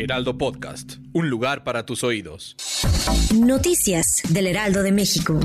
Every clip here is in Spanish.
Heraldo Podcast, un lugar para tus oídos. Noticias del Heraldo de México.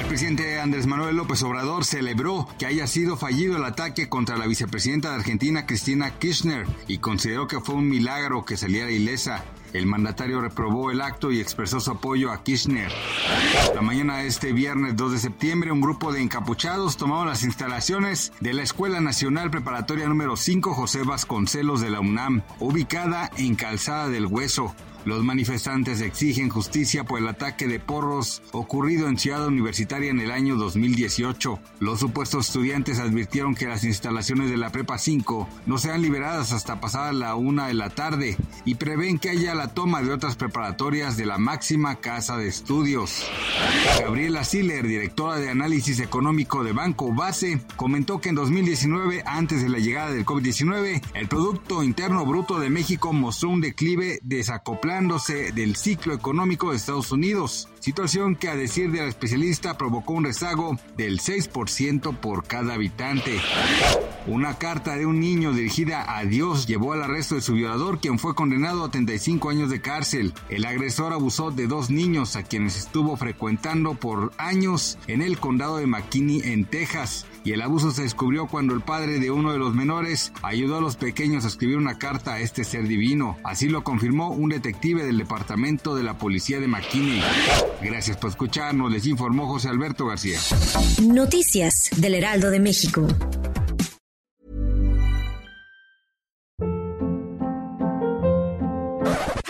El presidente Andrés Manuel López Obrador celebró que haya sido fallido el ataque contra la vicepresidenta de Argentina, Cristina Kirchner, y consideró que fue un milagro que saliera ilesa. El mandatario reprobó el acto y expresó su apoyo a Kirchner. La mañana de este viernes 2 de septiembre, un grupo de encapuchados tomaron las instalaciones de la Escuela Nacional Preparatoria número 5 José Vasconcelos de la UNAM, ubicada en Calzada del Hueso. Los manifestantes exigen justicia por el ataque de porros ocurrido en Ciudad Universitaria en el año 2018. Los supuestos estudiantes advirtieron que las instalaciones de la Prepa 5 no serán liberadas hasta pasada la una de la tarde y prevén que haya la toma de otras preparatorias de la máxima casa de estudios. Gabriela Siller, directora de análisis económico de Banco Base, comentó que en 2019, antes de la llegada del COVID-19, el Producto Interno Bruto de México mostró un declive desacoplado del ciclo económico de Estados Unidos, situación que a decir de la especialista provocó un rezago del 6% por cada habitante. Una carta de un niño dirigida a Dios llevó al arresto de su violador, quien fue condenado a 35 años de cárcel. El agresor abusó de dos niños a quienes estuvo frecuentando por años en el condado de McKinney, en Texas y el abuso se descubrió cuando el padre de uno de los menores ayudó a los pequeños a escribir una carta a este ser divino. Así lo confirmó un detective del departamento de la policía de McKinney. Gracias por escucharnos, les informó José Alberto García. Noticias del Heraldo de México.